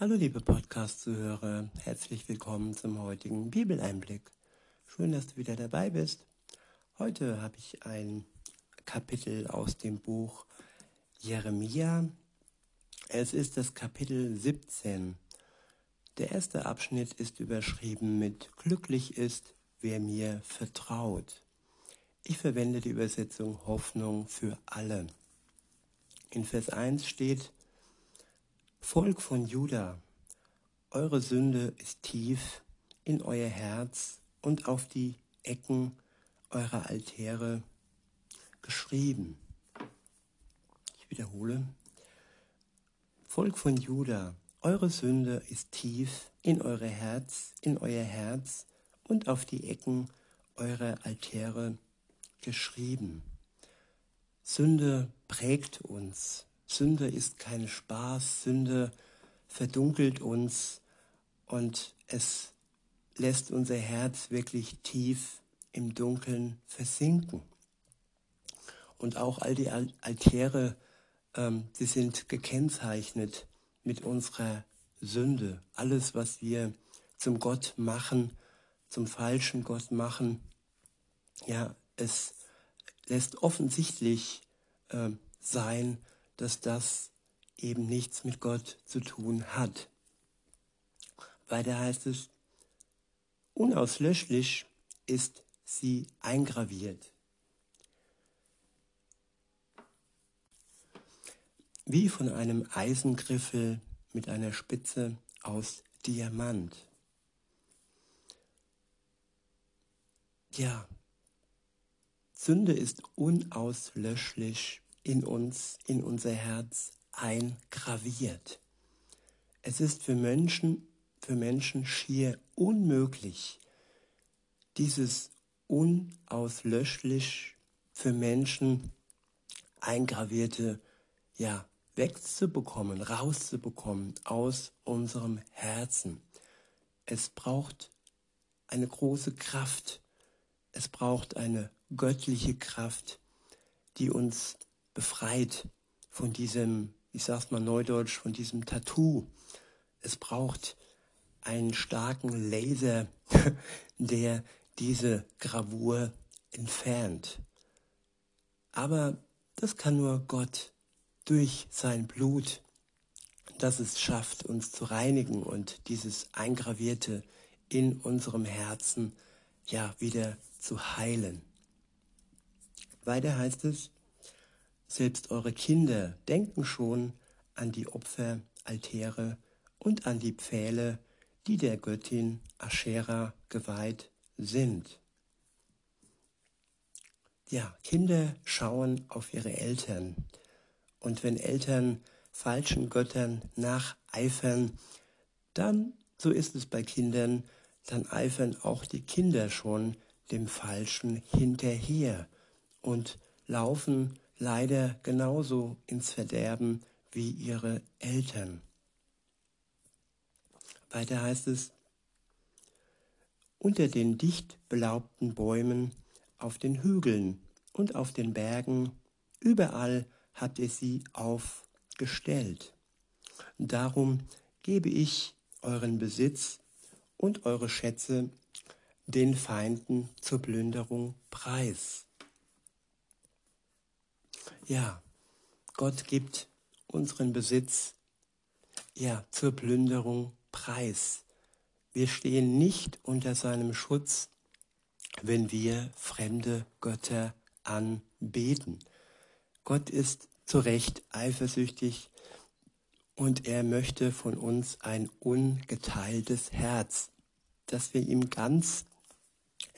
Hallo liebe Podcast-Zuhörer, herzlich willkommen zum heutigen Bibeleinblick. Schön, dass du wieder dabei bist. Heute habe ich ein Kapitel aus dem Buch Jeremia. Es ist das Kapitel 17. Der erste Abschnitt ist überschrieben mit Glücklich ist, wer mir vertraut. Ich verwende die Übersetzung Hoffnung für alle. In Vers 1 steht, Volk von Juda, eure Sünde ist tief in euer Herz und auf die Ecken eurer Altäre geschrieben. Ich wiederhole. Volk von Juda, eure Sünde ist tief in eure Herz, in euer Herz und auf die Ecken eurer Altäre geschrieben. Sünde prägt uns. Sünde ist kein Spaß. Sünde verdunkelt uns und es lässt unser Herz wirklich tief im Dunkeln versinken. Und auch all die Altäre, ähm, die sind gekennzeichnet mit unserer Sünde. Alles, was wir zum Gott machen, zum falschen Gott machen, ja, es lässt offensichtlich äh, sein, dass das eben nichts mit Gott zu tun hat. Weiter heißt es, unauslöschlich ist sie eingraviert. Wie von einem Eisengriffel mit einer Spitze aus Diamant. Ja, Sünde ist unauslöschlich in uns, in unser Herz eingraviert. Es ist für Menschen, für Menschen schier unmöglich, dieses unauslöschlich für Menschen eingravierte, ja, wegzubekommen, rauszubekommen aus unserem Herzen. Es braucht eine große Kraft. Es braucht eine göttliche Kraft, die uns befreit von diesem, ich sag's mal neudeutsch, von diesem Tattoo. Es braucht einen starken Laser, der diese Gravur entfernt. Aber das kann nur Gott durch sein Blut, das es schafft, uns zu reinigen und dieses Eingravierte in unserem Herzen ja wieder zu heilen. Weiter heißt es, selbst eure Kinder denken schon an die Opferaltäre und an die Pfähle, die der Göttin Aschera geweiht sind. Ja, Kinder schauen auf ihre Eltern und wenn Eltern falschen Göttern nacheifern, dann, so ist es bei Kindern, dann eifern auch die Kinder schon dem Falschen hinterher und laufen leider genauso ins Verderben wie ihre Eltern. Weiter heißt es, unter den dicht belaubten Bäumen, auf den Hügeln und auf den Bergen, überall habt ihr sie aufgestellt. Darum gebe ich euren Besitz und eure Schätze den Feinden zur Plünderung preis. Ja, Gott gibt unseren Besitz ja zur Plünderung preis. Wir stehen nicht unter seinem Schutz, wenn wir fremde Götter anbeten. Gott ist zu Recht eifersüchtig und er möchte von uns ein ungeteiltes Herz, dass wir ihm ganz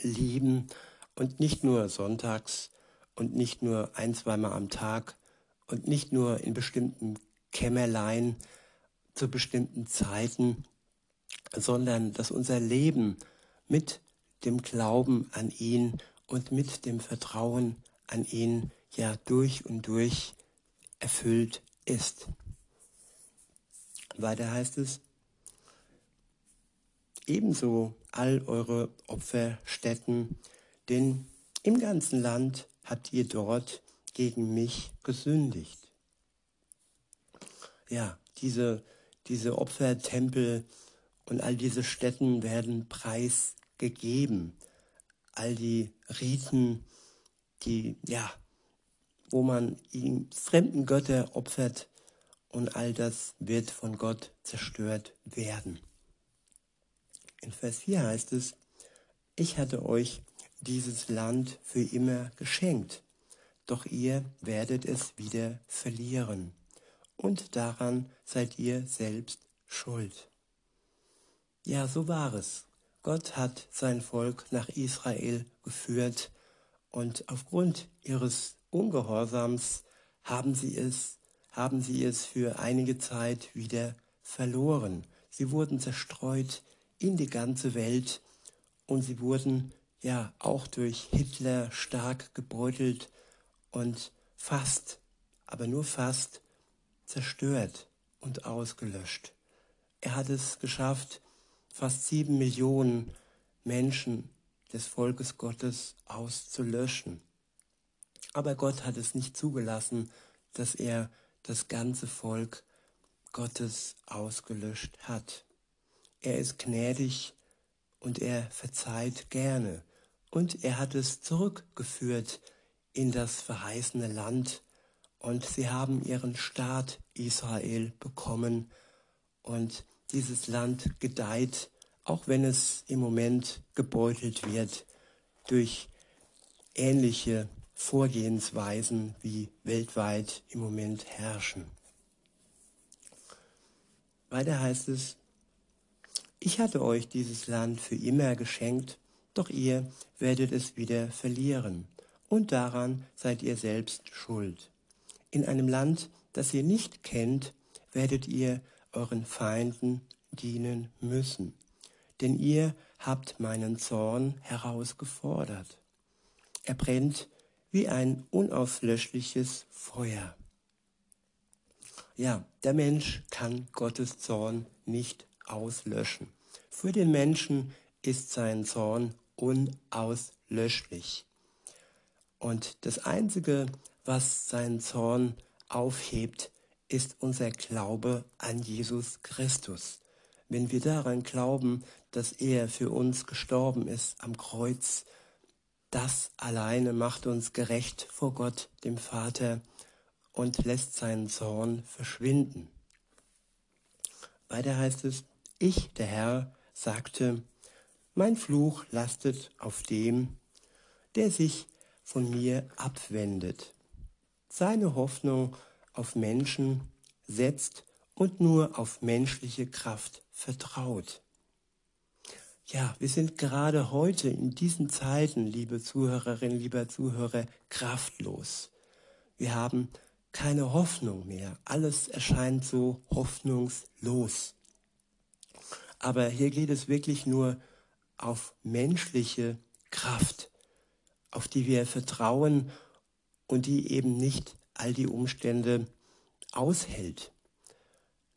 lieben und nicht nur sonntags und nicht nur ein, zweimal am Tag und nicht nur in bestimmten Kämmerlein zu bestimmten Zeiten, sondern dass unser Leben mit dem Glauben an ihn und mit dem Vertrauen an ihn ja durch und durch erfüllt ist. Weiter heißt es, ebenso all eure Opferstätten, denn im ganzen Land habt ihr dort gegen mich gesündigt. Ja, diese, diese Opfertempel und all diese Stätten werden preisgegeben. All die Riten, die, ja, wo man ihm fremden Götter opfert und all das wird von Gott zerstört werden. In Vers 4 heißt es, ich hatte euch dieses Land für immer geschenkt, doch ihr werdet es wieder verlieren, und daran seid ihr selbst schuld. Ja, so war es. Gott hat sein Volk nach Israel geführt, und aufgrund ihres Ungehorsams haben sie es, haben sie es für einige Zeit wieder verloren. Sie wurden zerstreut in die ganze Welt und sie wurden ja auch durch Hitler stark gebeutelt und fast, aber nur fast zerstört und ausgelöscht. Er hat es geschafft, fast sieben Millionen Menschen des Volkes Gottes auszulöschen. Aber Gott hat es nicht zugelassen, dass er das ganze Volk Gottes ausgelöscht hat. Er ist gnädig und er verzeiht gerne und er hat es zurückgeführt in das verheißene Land und sie haben ihren Staat Israel bekommen und dieses Land gedeiht, auch wenn es im Moment gebeutelt wird durch ähnliche Vorgehensweisen, wie weltweit im Moment herrschen. Weiter heißt es, ich hatte euch dieses Land für immer geschenkt, doch ihr werdet es wieder verlieren, und daran seid ihr selbst schuld. In einem Land, das ihr nicht kennt, werdet ihr euren Feinden dienen müssen, denn ihr habt meinen Zorn herausgefordert. Er brennt wie ein unauslöschliches Feuer. Ja, der Mensch kann Gottes Zorn nicht auslöschen. Für den Menschen ist sein Zorn unauslöschlich. Und das Einzige, was seinen Zorn aufhebt, ist unser Glaube an Jesus Christus. Wenn wir daran glauben, dass er für uns gestorben ist am Kreuz, das alleine macht uns gerecht vor Gott, dem Vater, und lässt seinen Zorn verschwinden. Weiter heißt es, ich, der Herr, sagte, mein Fluch lastet auf dem, der sich von mir abwendet, seine Hoffnung auf Menschen setzt und nur auf menschliche Kraft vertraut. Ja, wir sind gerade heute in diesen Zeiten, liebe Zuhörerinnen, lieber Zuhörer, kraftlos. Wir haben keine Hoffnung mehr. Alles erscheint so hoffnungslos. Aber hier geht es wirklich nur auf menschliche Kraft, auf die wir vertrauen und die eben nicht all die Umstände aushält.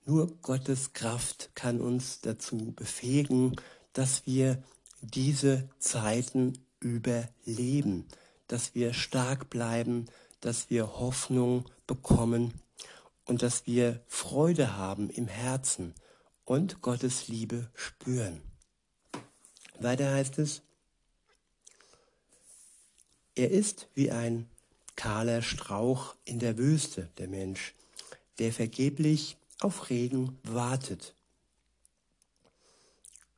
Nur Gottes Kraft kann uns dazu befähigen, dass wir diese Zeiten überleben, dass wir stark bleiben, dass wir Hoffnung bekommen und dass wir Freude haben im Herzen und Gottes Liebe spüren. Weiter heißt es, er ist wie ein kahler Strauch in der Wüste, der Mensch, der vergeblich auf Regen wartet.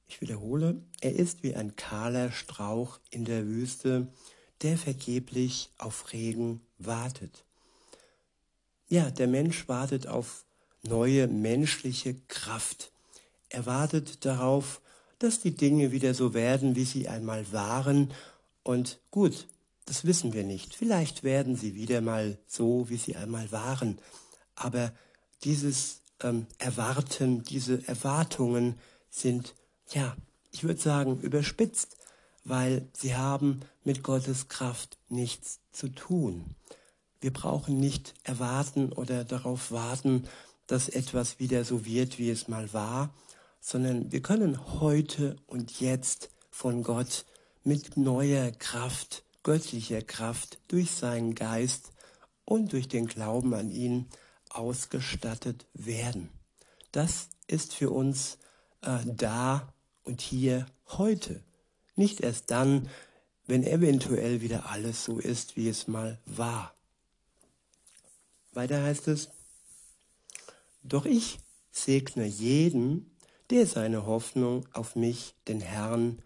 Ich wiederhole, er ist wie ein kahler Strauch in der Wüste, der vergeblich auf Regen wartet. Ja, der Mensch wartet auf neue menschliche Kraft. Er wartet darauf, dass die Dinge wieder so werden, wie sie einmal waren. Und gut, das wissen wir nicht. Vielleicht werden sie wieder mal so, wie sie einmal waren. Aber dieses ähm, Erwarten, diese Erwartungen sind, ja, ich würde sagen, überspitzt, weil sie haben mit Gottes Kraft nichts zu tun. Wir brauchen nicht erwarten oder darauf warten, dass etwas wieder so wird, wie es mal war, sondern wir können heute und jetzt von Gott mit neuer Kraft, göttlicher Kraft durch seinen Geist und durch den Glauben an ihn ausgestattet werden. Das ist für uns äh, da und hier heute. Nicht erst dann, wenn eventuell wieder alles so ist, wie es mal war. Weiter heißt es, doch ich segne jeden, der seine Hoffnung auf mich, den Herrn,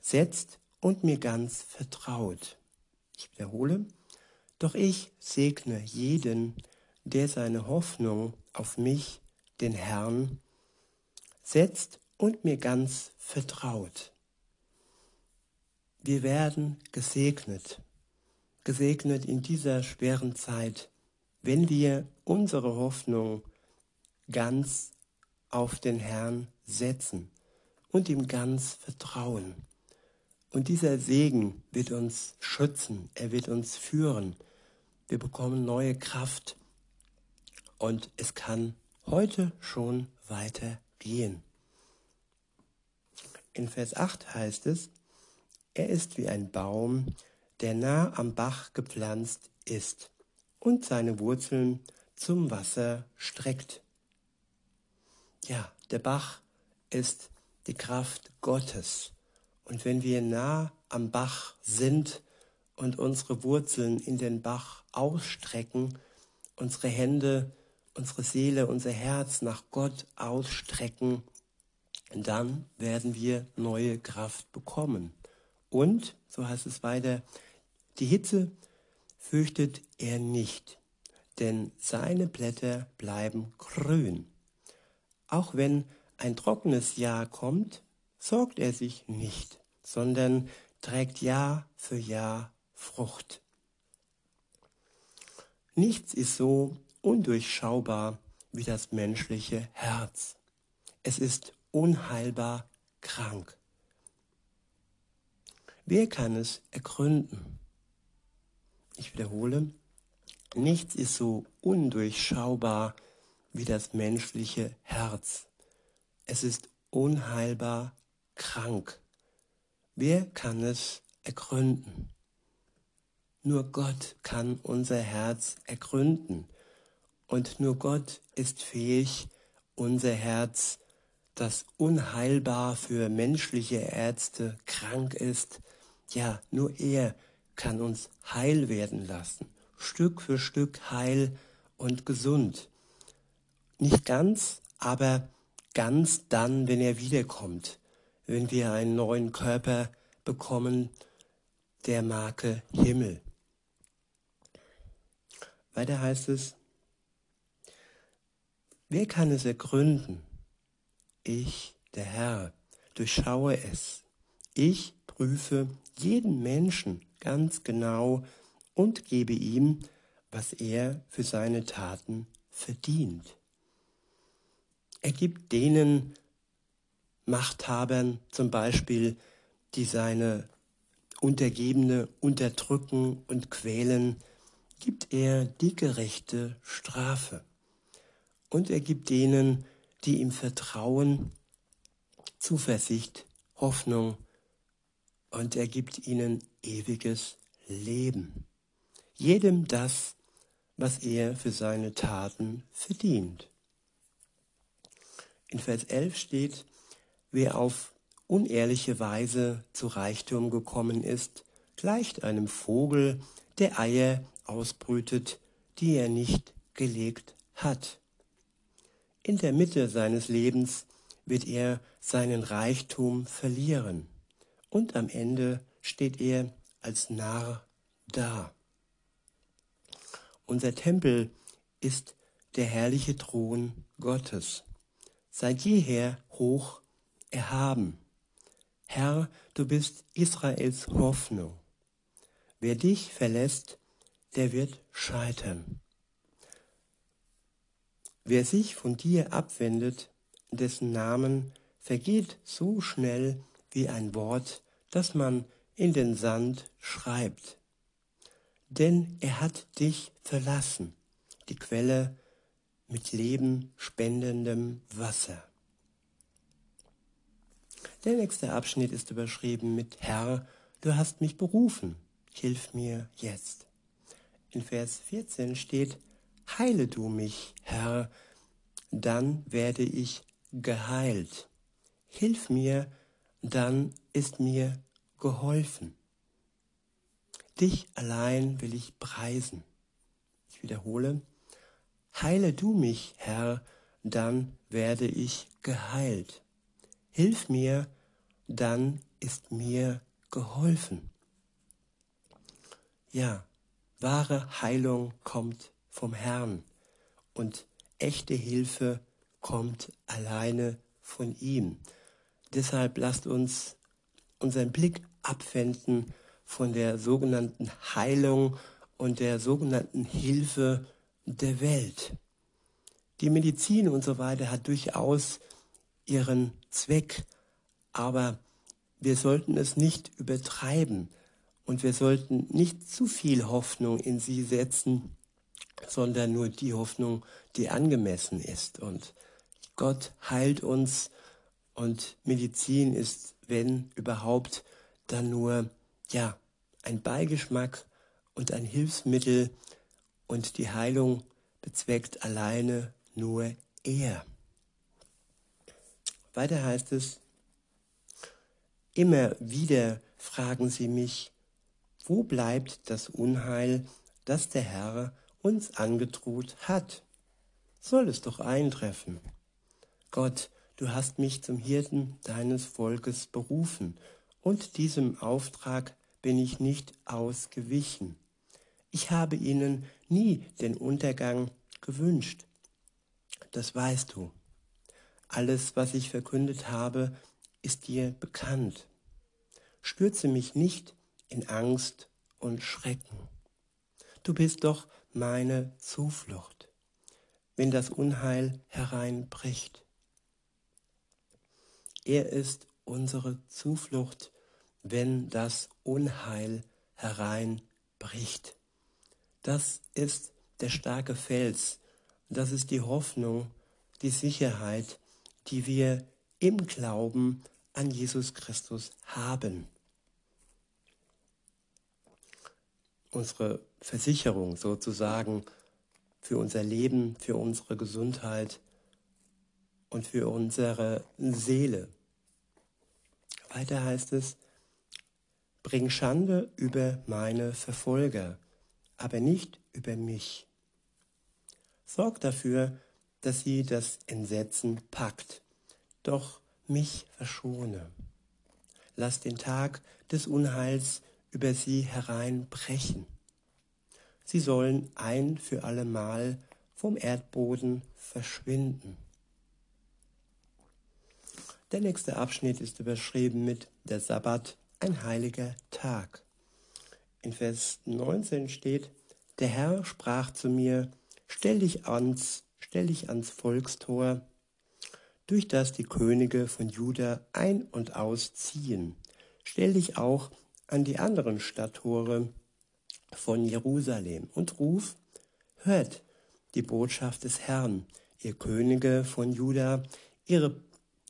setzt und mir ganz vertraut. Ich wiederhole, doch ich segne jeden, der seine Hoffnung auf mich, den Herrn, setzt und mir ganz vertraut. Wir werden gesegnet, gesegnet in dieser schweren Zeit, wenn wir unsere Hoffnung ganz auf den Herrn setzen und ihm ganz vertrauen. Und dieser Segen wird uns schützen, er wird uns führen. Wir bekommen neue Kraft und es kann heute schon weitergehen. In Vers 8 heißt es, er ist wie ein Baum, der nah am Bach gepflanzt ist und seine Wurzeln zum Wasser streckt. Ja, der Bach ist die Kraft Gottes. Und wenn wir nah am Bach sind und unsere Wurzeln in den Bach ausstrecken, unsere Hände, unsere Seele, unser Herz nach Gott ausstrecken, dann werden wir neue Kraft bekommen. Und, so heißt es weiter, die Hitze fürchtet er nicht, denn seine Blätter bleiben grün. Auch wenn ein trockenes Jahr kommt, sorgt er sich nicht, sondern trägt Jahr für Jahr Frucht. Nichts ist so undurchschaubar wie das menschliche Herz. Es ist unheilbar krank. Wer kann es ergründen? Ich wiederhole, nichts ist so undurchschaubar wie das menschliche Herz. Es ist unheilbar krank. Wer kann es ergründen? Nur Gott kann unser Herz ergründen. Und nur Gott ist fähig, unser Herz, das unheilbar für menschliche Ärzte krank ist, ja, nur er kann uns heil werden lassen, Stück für Stück heil und gesund. Nicht ganz, aber ganz dann, wenn er wiederkommt, wenn wir einen neuen Körper bekommen, der Marke Himmel. Weiter heißt es, wer kann es ergründen? Ich, der Herr, durchschaue es. Ich prüfe jeden Menschen ganz genau und gebe ihm, was er für seine Taten verdient. Er gibt denen Machthabern zum Beispiel, die seine Untergebene unterdrücken und quälen, gibt er die gerechte Strafe. Und er gibt denen, die ihm vertrauen, Zuversicht, Hoffnung und er gibt ihnen ewiges Leben. Jedem das, was er für seine Taten verdient. In Vers 11 steht, wer auf unehrliche Weise zu Reichtum gekommen ist, gleicht einem Vogel, der Eier ausbrütet, die er nicht gelegt hat. In der Mitte seines Lebens wird er seinen Reichtum verlieren und am Ende steht er als Narr da. Unser Tempel ist der herrliche Thron Gottes, seit jeher hoch erhaben. Herr, du bist Israels Hoffnung. Wer dich verlässt, der wird scheitern. Wer sich von dir abwendet, dessen Namen vergeht so schnell wie ein Wort das man in den Sand schreibt. Denn er hat dich verlassen, die Quelle mit Leben spendendem Wasser. Der nächste Abschnitt ist überschrieben mit Herr, du hast mich berufen, hilf mir jetzt. In Vers 14 steht, Heile du mich, Herr, dann werde ich geheilt. Hilf mir, dann ist mir geholfen. Dich allein will ich preisen. Ich wiederhole, heile du mich, Herr, dann werde ich geheilt. Hilf mir, dann ist mir geholfen. Ja, wahre Heilung kommt vom Herrn und echte Hilfe kommt alleine von ihm. Deshalb lasst uns unseren Blick abwenden von der sogenannten Heilung und der sogenannten Hilfe der Welt. Die Medizin und so weiter hat durchaus ihren Zweck, aber wir sollten es nicht übertreiben und wir sollten nicht zu viel Hoffnung in sie setzen, sondern nur die Hoffnung, die angemessen ist. Und Gott heilt uns und Medizin ist, wenn überhaupt, dann nur, ja, ein Beigeschmack und ein Hilfsmittel und die Heilung bezweckt alleine nur er. Weiter heißt es, immer wieder fragen sie mich, wo bleibt das Unheil, das der Herr uns angedroht hat? Soll es doch eintreffen. Gott, du hast mich zum Hirten deines Volkes berufen, und diesem Auftrag bin ich nicht ausgewichen. Ich habe ihnen nie den Untergang gewünscht. Das weißt du. Alles, was ich verkündet habe, ist dir bekannt. Stürze mich nicht in Angst und Schrecken. Du bist doch meine Zuflucht, wenn das Unheil hereinbricht. Er ist unsere Zuflucht, wenn das Unheil hereinbricht. Das ist der starke Fels, das ist die Hoffnung, die Sicherheit, die wir im Glauben an Jesus Christus haben. Unsere Versicherung sozusagen für unser Leben, für unsere Gesundheit und für unsere Seele. Weiter heißt es, bring Schande über meine Verfolger, aber nicht über mich. Sorg dafür, dass sie das Entsetzen packt, doch mich verschone. Lass den Tag des Unheils über sie hereinbrechen. Sie sollen ein für allemal vom Erdboden verschwinden. Der nächste Abschnitt ist überschrieben mit der Sabbat, ein heiliger Tag. In Vers 19 steht, der Herr sprach zu mir, stell dich ans, stell dich ans Volkstor, durch das die Könige von Juda ein- und ausziehen. Stell dich auch an die anderen Stadttore von Jerusalem und ruf, hört die Botschaft des Herrn, ihr Könige von Juda, ihre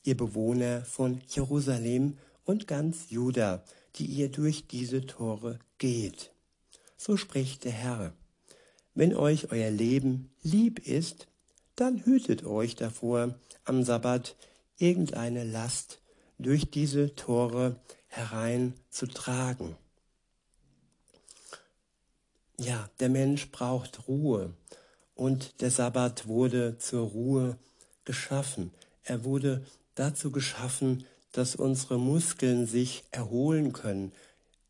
ihr Bewohner von Jerusalem und ganz Juda, die ihr durch diese Tore geht. So spricht der Herr. Wenn euch euer Leben lieb ist, dann hütet euch davor, am Sabbat irgendeine Last durch diese Tore hereinzutragen. Ja, der Mensch braucht Ruhe und der Sabbat wurde zur Ruhe geschaffen. Er wurde dazu geschaffen, dass unsere Muskeln sich erholen können,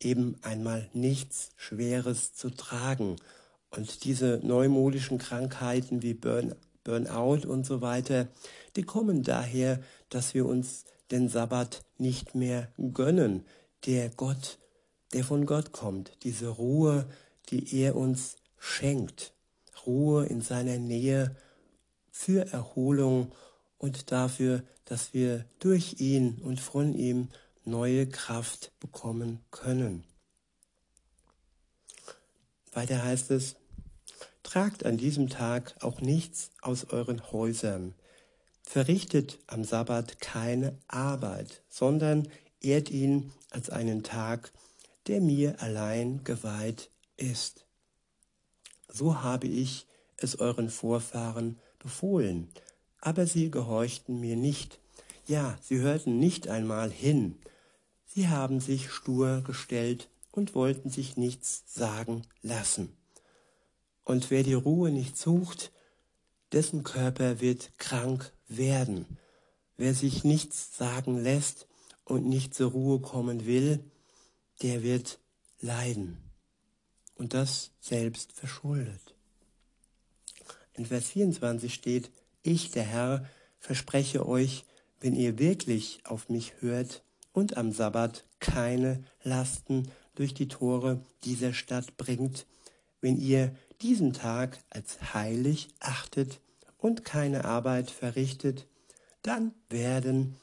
eben einmal nichts Schweres zu tragen. Und diese neumodischen Krankheiten wie Burn, Burnout und so weiter, die kommen daher, dass wir uns den Sabbat nicht mehr gönnen, der Gott, der von Gott kommt, diese Ruhe, die er uns schenkt. Ruhe in seiner Nähe für Erholung und dafür, dass wir durch ihn und von ihm neue Kraft bekommen können. Weiter heißt es, tragt an diesem Tag auch nichts aus euren Häusern, verrichtet am Sabbat keine Arbeit, sondern ehrt ihn als einen Tag, der mir allein geweiht ist. So habe ich es euren Vorfahren befohlen, aber sie gehorchten mir nicht. Ja, sie hörten nicht einmal hin. Sie haben sich stur gestellt und wollten sich nichts sagen lassen. Und wer die Ruhe nicht sucht, dessen Körper wird krank werden. Wer sich nichts sagen lässt und nicht zur Ruhe kommen will, der wird leiden. Und das selbst verschuldet. In Vers 24 steht, ich, der Herr, verspreche euch, wenn ihr wirklich auf mich hört und am Sabbat keine Lasten durch die Tore dieser Stadt bringt, wenn ihr diesen Tag als heilig achtet und keine Arbeit verrichtet, dann werden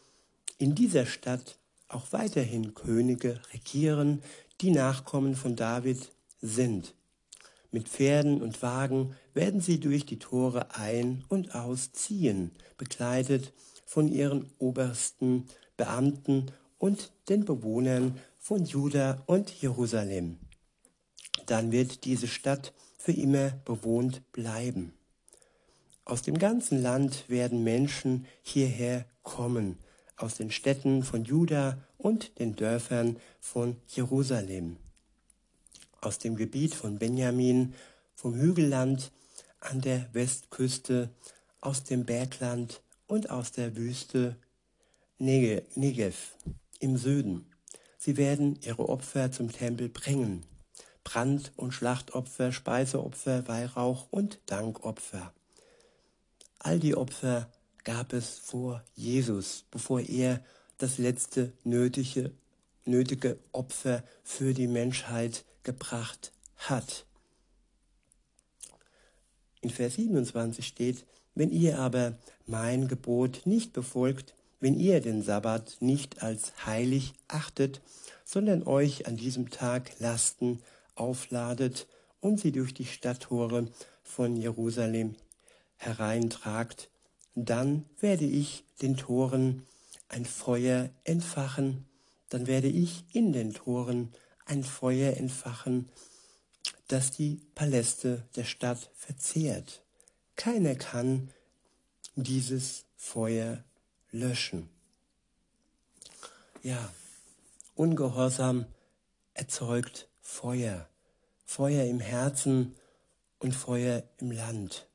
in dieser Stadt auch weiterhin Könige regieren, die Nachkommen von David sind. Mit Pferden und Wagen werden sie durch die Tore ein- und ausziehen, begleitet von ihren obersten Beamten und den Bewohnern von Juda und Jerusalem. Dann wird diese Stadt für immer bewohnt bleiben. Aus dem ganzen Land werden Menschen hierher kommen, aus den Städten von Juda und den Dörfern von Jerusalem aus dem Gebiet von Benjamin, vom Hügelland an der Westküste, aus dem Bergland und aus der Wüste Negev im Süden. Sie werden ihre Opfer zum Tempel bringen. Brand- und Schlachtopfer, Speiseopfer, Weihrauch und Dankopfer. All die Opfer gab es vor Jesus, bevor er das letzte nötige, nötige Opfer für die Menschheit gebracht hat. In Vers 27 steht, wenn ihr aber mein Gebot nicht befolgt, wenn ihr den Sabbat nicht als heilig achtet, sondern euch an diesem Tag Lasten aufladet und sie durch die Stadttore von Jerusalem hereintragt, dann werde ich den Toren ein Feuer entfachen, dann werde ich in den Toren ein Feuer entfachen, das die Paläste der Stadt verzehrt. Keiner kann dieses Feuer löschen. Ja, Ungehorsam erzeugt Feuer, Feuer im Herzen und Feuer im Land.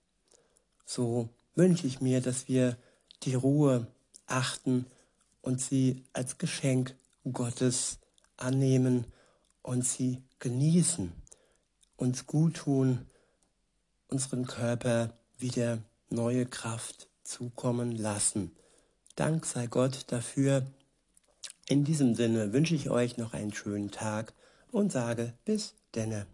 So wünsche ich mir, dass wir die Ruhe achten und sie als Geschenk Gottes annehmen und sie genießen, uns gut tun, unseren Körper wieder neue Kraft zukommen lassen. Dank sei Gott dafür. In diesem Sinne wünsche ich euch noch einen schönen Tag und sage bis denne.